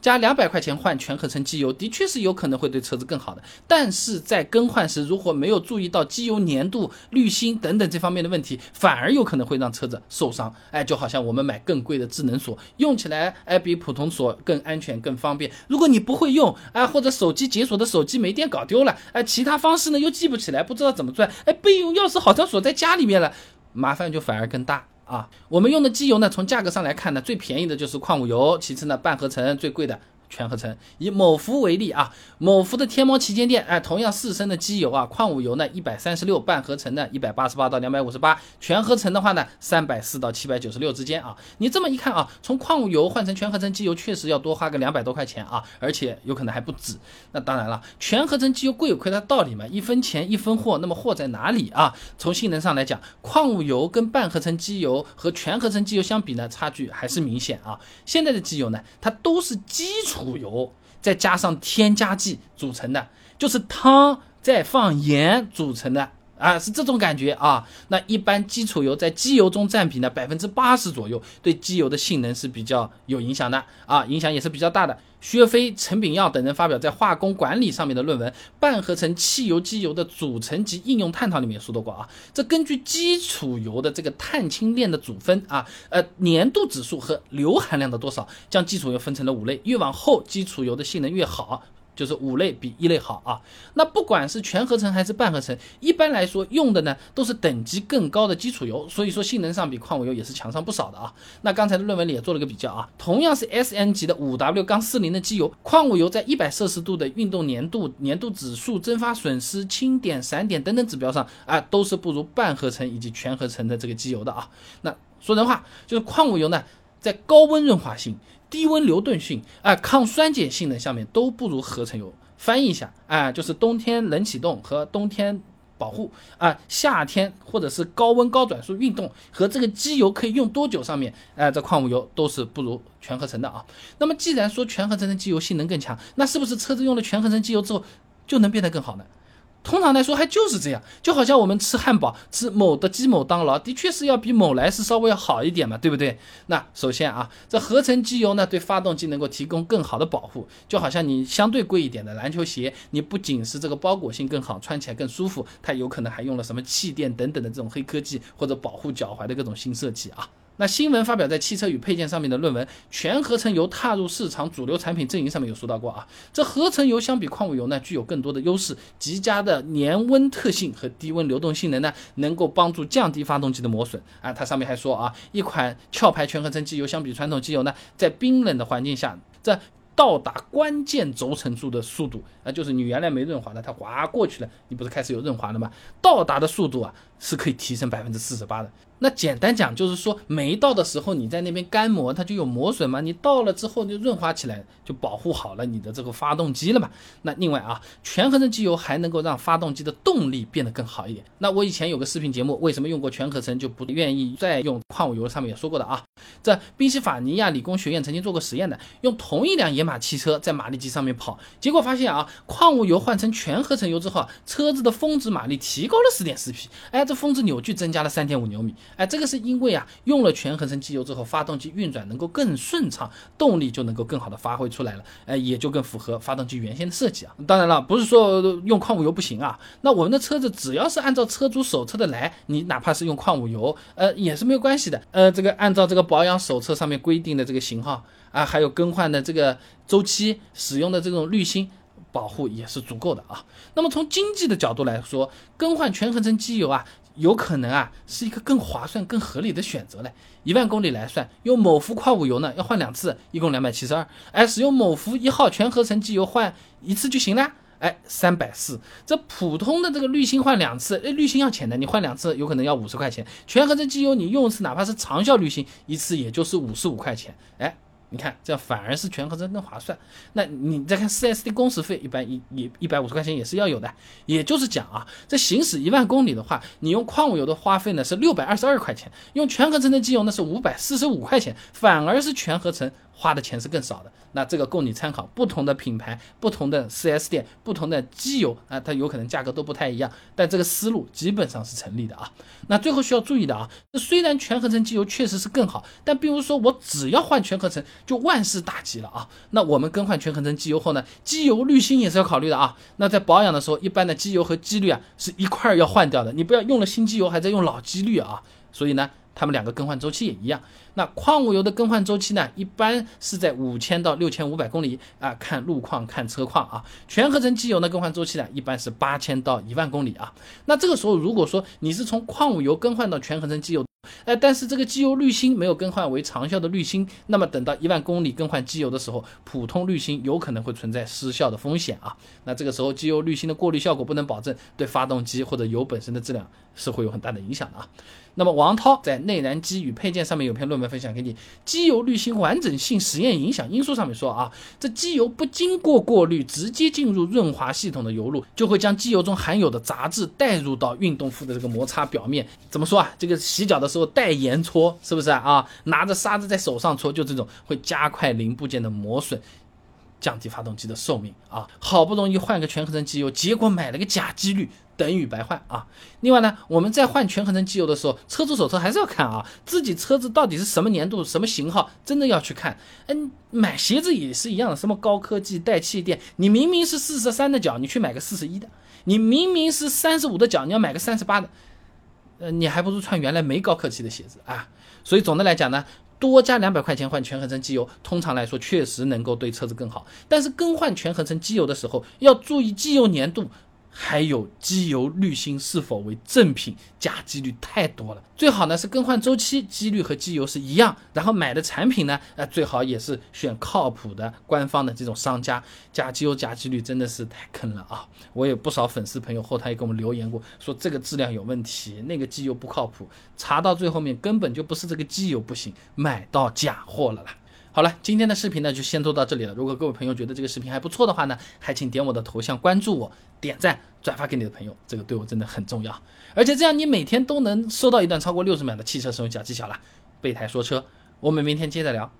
加两百块钱换全合成机油，的确是有可能会对车子更好的。但是在更换时，如果没有注意到机油粘度、滤芯等等这方面的问题，反而有可能会让车子受伤。哎，就好像我们买更贵的智能锁，用起来哎比普通锁更安全、更方便。如果你不会用，哎，或者手机解锁的手机没电搞丢了，哎，其他方式呢又记不起来，不知道怎么转，哎，备用钥匙好像锁在家里面了，麻烦就反而更大。啊，我们用的机油呢，从价格上来看呢，最便宜的就是矿物油，其次呢半合成，最贵的。全合成，以某福为例啊，某福的天猫旗舰店，哎，同样四升的机油啊，矿物油呢一百三十六，半合成呢一百八十八到两百五十八，全合成的话呢三百四到七百九十六之间啊。你这么一看啊，从矿物油换成全合成机油确实要多花个两百多块钱啊，而且有可能还不止。那当然了，全合成机油贵有贵的道理嘛，一分钱一分货，那么货在哪里啊？从性能上来讲，矿物油跟半合成机油和全合成机油相比呢，差距还是明显啊。现在的机油呢，它都是基础。骨油再加上添加剂组成的，就是汤再放盐组成的。啊，是这种感觉啊。那一般基础油在机油中占比呢百分之八十左右，对机油的性能是比较有影响的啊，影响也是比较大的。薛飞、陈炳耀等人发表在《化工管理》上面的论文《半合成汽油机油的组成及应用探讨》里面说到过啊，这根据基础油的这个碳氢链的组分啊，呃，粘度指数和硫含量的多少，将基础油分成了五类，越往后基础油的性能越好。就是五类比一类好啊，那不管是全合成还是半合成，一般来说用的呢都是等级更高的基础油，所以说性能上比矿物油也是强上不少的啊。那刚才的论文里也做了个比较啊，同样是 S N 级的五 W 杠四零的机油，矿物油在一百摄氏度的运动粘度、粘度指数、蒸发损失、轻点、散点等等指标上啊，都是不如半合成以及全合成的这个机油的啊。那说人话，就是矿物油呢，在高温润滑性。低温流动性啊，抗酸碱性能下面都不如合成油。翻译一下啊，就是冬天冷启动和冬天保护啊，夏天或者是高温高转速运动和这个机油可以用多久上面，哎，这矿物油都是不如全合成的啊。那么既然说全合成的机油性能更强，那是不是车子用了全合成机油之后就能变得更好呢？通常来说还就是这样，就好像我们吃汉堡，吃某的鸡、某当劳，的确是要比某来是稍微要好一点嘛，对不对？那首先啊，这合成机油呢，对发动机能够提供更好的保护，就好像你相对贵一点的篮球鞋，你不仅是这个包裹性更好，穿起来更舒服，它有可能还用了什么气垫等等的这种黑科技或者保护脚踝的各种新设计啊。那新闻发表在汽车与配件上面的论文《全合成油踏入市场主流产品阵营》上面有说到过啊，这合成油相比矿物油呢，具有更多的优势，极佳的粘温特性和低温流动性能呢，能够帮助降低发动机的磨损啊。它上面还说啊，一款壳牌全合成机油相比传统机油呢，在冰冷的环境下，这到达关键轴承柱的速度啊，就是你原来没润滑的，它滑过去了，你不是开始有润滑了吗？到达的速度啊，是可以提升百分之四十八的。那简单讲就是说，没到的时候你在那边干磨，它就有磨损嘛。你到了之后就润滑起来，就保护好了你的这个发动机了嘛。那另外啊，全合成机油还能够让发动机的动力变得更好一点。那我以前有个视频节目，为什么用过全合成就不愿意再用矿物油？上面也说过的啊。这宾夕法尼亚理工学院曾经做过实验的，用同一辆野马汽车在马力机上面跑，结果发现啊，矿物油换成全合成油之后，车子的峰值马力提高了四点四匹，哎，这峰值扭矩增加了三点五牛米。哎，这个是因为啊，用了全合成机油之后，发动机运转能够更顺畅，动力就能够更好的发挥出来了，哎，也就更符合发动机原先的设计啊。当然了，不是说用矿物油不行啊，那我们的车子只要是按照车主手册的来，你哪怕是用矿物油，呃，也是没有关系的。呃，这个按照这个保养手册上面规定的这个型号啊，还有更换的这个周期，使用的这种滤芯。保护也是足够的啊。那么从经济的角度来说，更换全合成机油啊，有可能啊是一个更划算、更合理的选择嘞。一万公里来算，用某福矿物油呢要换两次，一共两百七十二。哎，使用某福一号全合成机油换一次就行了，哎，三百四。这普通的这个滤芯换两次，哎，滤芯要钱的，你换两次有可能要五十块钱。全合成机油你用一次，哪怕是长效滤芯，一次也就是五十五块钱，哎。你看，这样反而是全合成更划算。那你再看四 S 店工时费，一般一一一百五十块钱也是要有的。也就是讲啊，这行驶一万公里的话，你用矿物油的花费呢是六百二十二块钱，用全合成的机油呢是五百四十五块钱，反而是全合成花的钱是更少的。那这个供你参考，不同的品牌、不同的 4S 店、不同的机油啊，它有可能价格都不太一样，但这个思路基本上是成立的啊。那最后需要注意的啊，这虽然全合成机油确实是更好，但并不是说我只要换全合成，就万事大吉了啊。那我们更换全合成机油后呢，机油滤芯也是要考虑的啊。那在保养的时候，一般的机油和机滤啊是一块儿要换掉的，你不要用了新机油还在用老机滤啊。所以呢。它们两个更换周期也一样。那矿物油的更换周期呢，一般是在五千到六千五百公里啊，看路况看车况啊。全合成机油的更换周期呢，一般是八千到一万公里啊。那这个时候，如果说你是从矿物油更换到全合成机油，哎，但是这个机油滤芯没有更换为长效的滤芯，那么等到一万公里更换机油的时候，普通滤芯有可能会存在失效的风险啊。那这个时候，机油滤芯的过滤效果不能保证，对发动机或者油本身的质量是会有很大的影响的啊。那么王涛在《内燃机与配件》上面有篇论文分享给你，机油滤芯完整性实验影响因素上面说啊，这机油不经过过滤直接进入润滑系统的油路，就会将机油中含有的杂质带入到运动副的这个摩擦表面。怎么说啊？这个洗脚的时候带盐搓，是不是啊？拿着沙子在手上搓，就这种会加快零部件的磨损，降低发动机的寿命啊。好不容易换个全合成机油，结果买了个假机滤。等于白换啊！另外呢，我们在换全合成机油的时候，车主手册还是要看啊，自己车子到底是什么年度、什么型号，真的要去看。嗯，买鞋子也是一样的，什么高科技带气垫，你明明是四十三的脚，你去买个四十一的；你明明是三十五的脚，你要买个三十八的，呃，你还不如穿原来没高科技的鞋子啊。所以总的来讲呢，多加两百块钱换全合成机油，通常来说确实能够对车子更好。但是更换全合成机油的时候，要注意机油粘度。还有机油滤芯是否为正品，假机滤太多了。最好呢是更换周期，机滤和机油是一样。然后买的产品呢，呃，最好也是选靠谱的官方的这种商家。假机油、假机滤真的是太坑了啊！我有不少粉丝朋友后台也给我们留言过，说这个质量有问题，那个机油不靠谱。查到最后面根本就不是这个机油不行，买到假货了啦。好了，今天的视频呢就先做到这里了。如果各位朋友觉得这个视频还不错的话呢，还请点我的头像关注我，点赞转发给你的朋友，这个对我真的很重要。而且这样你每天都能收到一段超过六十秒的汽车使用小技巧了。备胎说车，我们明天接着聊。